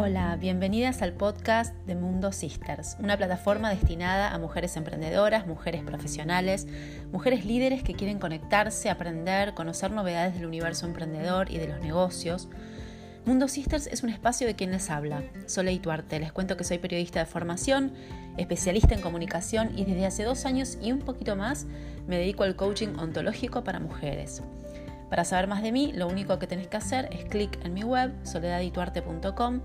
Hola, bienvenidas al podcast de Mundo Sisters, una plataforma destinada a mujeres emprendedoras, mujeres profesionales, mujeres líderes que quieren conectarse, aprender, conocer novedades del universo emprendedor y de los negocios. Mundo Sisters es un espacio de quien les habla. Soy Tuarte, les cuento que soy periodista de formación, especialista en comunicación y desde hace dos años y un poquito más me dedico al coaching ontológico para mujeres. Para saber más de mí, lo único que tenés que hacer es clic en mi web, soledadituarte.com,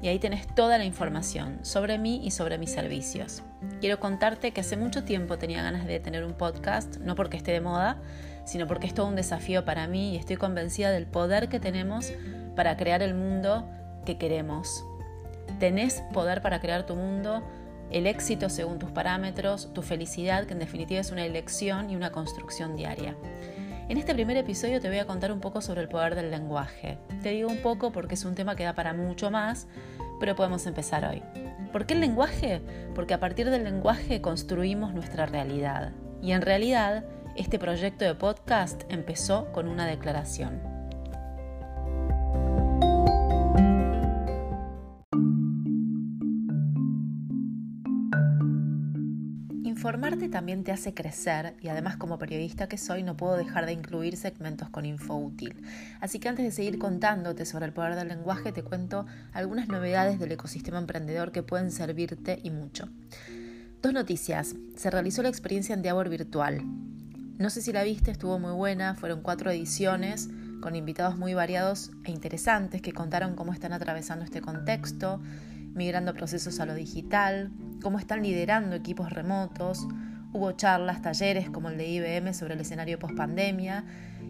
y ahí tenés toda la información sobre mí y sobre mis servicios. Quiero contarte que hace mucho tiempo tenía ganas de tener un podcast, no porque esté de moda, sino porque es todo un desafío para mí y estoy convencida del poder que tenemos para crear el mundo que queremos. Tenés poder para crear tu mundo, el éxito según tus parámetros, tu felicidad, que en definitiva es una elección y una construcción diaria. En este primer episodio te voy a contar un poco sobre el poder del lenguaje. Te digo un poco porque es un tema que da para mucho más, pero podemos empezar hoy. ¿Por qué el lenguaje? Porque a partir del lenguaje construimos nuestra realidad. Y en realidad, este proyecto de podcast empezó con una declaración. Informarte también te hace crecer y además como periodista que soy no puedo dejar de incluir segmentos con info útil. Así que antes de seguir contándote sobre el poder del lenguaje te cuento algunas novedades del ecosistema emprendedor que pueden servirte y mucho. Dos noticias. Se realizó la experiencia en Diabor virtual. No sé si la viste, estuvo muy buena, fueron cuatro ediciones con invitados muy variados e interesantes que contaron cómo están atravesando este contexto, migrando procesos a lo digital, cómo están liderando equipos remotos. Hubo charlas, talleres como el de IBM sobre el escenario post-pandemia.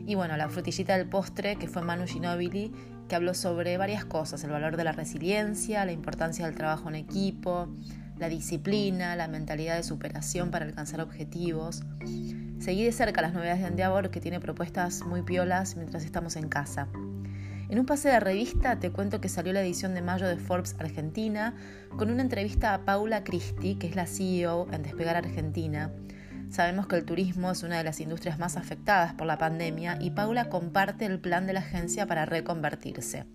Y bueno, la frutillita del postre que fue Manu Ginobili, que habló sobre varias cosas, el valor de la resiliencia, la importancia del trabajo en equipo, la disciplina, la mentalidad de superación para alcanzar objetivos. Seguí de cerca las novedades de Endeavor, que tiene propuestas muy piolas mientras estamos en casa. En un pase de revista te cuento que salió la edición de mayo de Forbes Argentina con una entrevista a Paula Cristi, que es la CEO en Despegar Argentina. Sabemos que el turismo es una de las industrias más afectadas por la pandemia y Paula comparte el plan de la agencia para reconvertirse.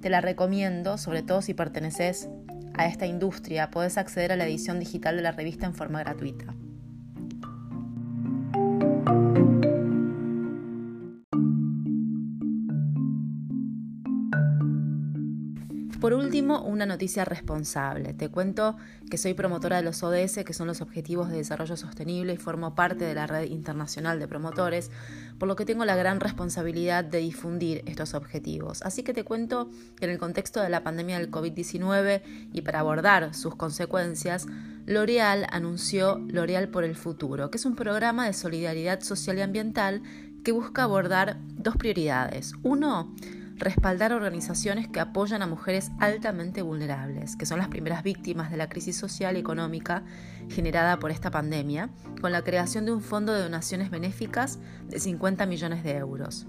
Te la recomiendo, sobre todo si perteneces a esta industria, puedes acceder a la edición digital de la revista en forma gratuita. Por último, una noticia responsable. Te cuento que soy promotora de los ODS, que son los Objetivos de Desarrollo Sostenible, y formo parte de la red internacional de promotores, por lo que tengo la gran responsabilidad de difundir estos objetivos. Así que te cuento que en el contexto de la pandemia del COVID-19 y para abordar sus consecuencias, L'Oreal anunció L'Oreal por el Futuro, que es un programa de solidaridad social y ambiental que busca abordar dos prioridades. Uno, respaldar organizaciones que apoyan a mujeres altamente vulnerables, que son las primeras víctimas de la crisis social y económica generada por esta pandemia, con la creación de un fondo de donaciones benéficas de 50 millones de euros.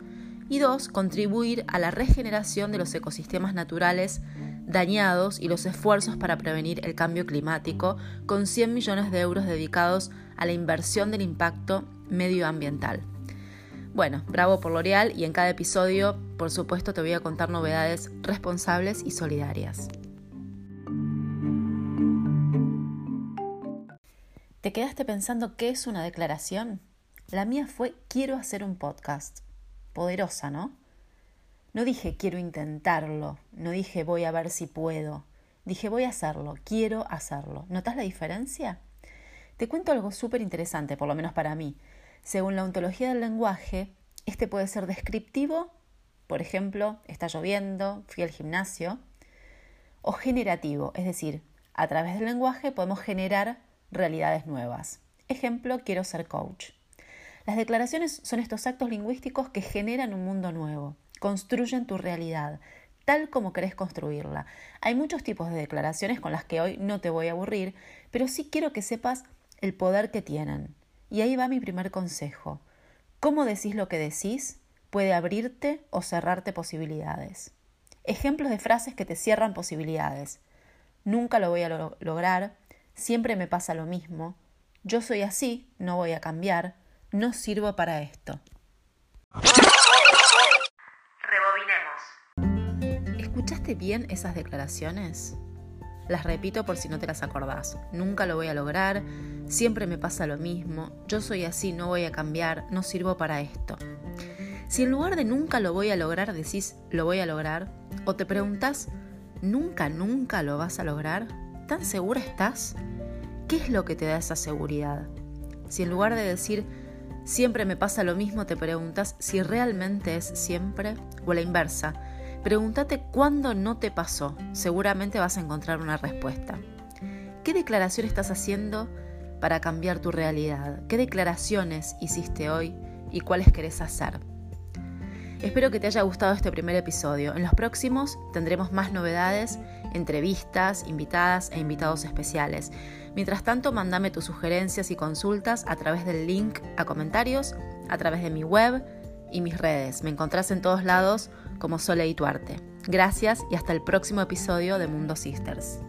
Y dos, contribuir a la regeneración de los ecosistemas naturales dañados y los esfuerzos para prevenir el cambio climático, con 100 millones de euros dedicados a la inversión del impacto medioambiental. Bueno, bravo por L'Oreal y en cada episodio, por supuesto, te voy a contar novedades responsables y solidarias. ¿Te quedaste pensando qué es una declaración? La mía fue quiero hacer un podcast. Poderosa, ¿no? No dije quiero intentarlo, no dije voy a ver si puedo. Dije voy a hacerlo, quiero hacerlo. ¿Notas la diferencia? Te cuento algo súper interesante, por lo menos para mí. Según la ontología del lenguaje, este puede ser descriptivo, por ejemplo, está lloviendo, fui al gimnasio, o generativo, es decir, a través del lenguaje podemos generar realidades nuevas. Ejemplo, quiero ser coach. Las declaraciones son estos actos lingüísticos que generan un mundo nuevo, construyen tu realidad, tal como querés construirla. Hay muchos tipos de declaraciones con las que hoy no te voy a aburrir, pero sí quiero que sepas el poder que tienen. Y ahí va mi primer consejo. ¿Cómo decís lo que decís? Puede abrirte o cerrarte posibilidades. Ejemplos de frases que te cierran posibilidades. Nunca lo voy a lograr, siempre me pasa lo mismo, yo soy así, no voy a cambiar, no sirvo para esto. ¿Escuchaste bien esas declaraciones? Las repito por si no te las acordás. Nunca lo voy a lograr, siempre me pasa lo mismo, yo soy así, no voy a cambiar, no sirvo para esto. Si en lugar de nunca lo voy a lograr decís lo voy a lograr, o te preguntas nunca, nunca lo vas a lograr, ¿tan segura estás? ¿Qué es lo que te da esa seguridad? Si en lugar de decir siempre me pasa lo mismo, te preguntas si realmente es siempre o la inversa, Pregúntate cuándo no te pasó. Seguramente vas a encontrar una respuesta. ¿Qué declaración estás haciendo para cambiar tu realidad? ¿Qué declaraciones hiciste hoy y cuáles querés hacer? Espero que te haya gustado este primer episodio. En los próximos tendremos más novedades, entrevistas, invitadas e invitados especiales. Mientras tanto, mándame tus sugerencias y consultas a través del link a comentarios, a través de mi web y mis redes. Me encontrás en todos lados como Sole y Tuarte. Gracias y hasta el próximo episodio de Mundo Sisters.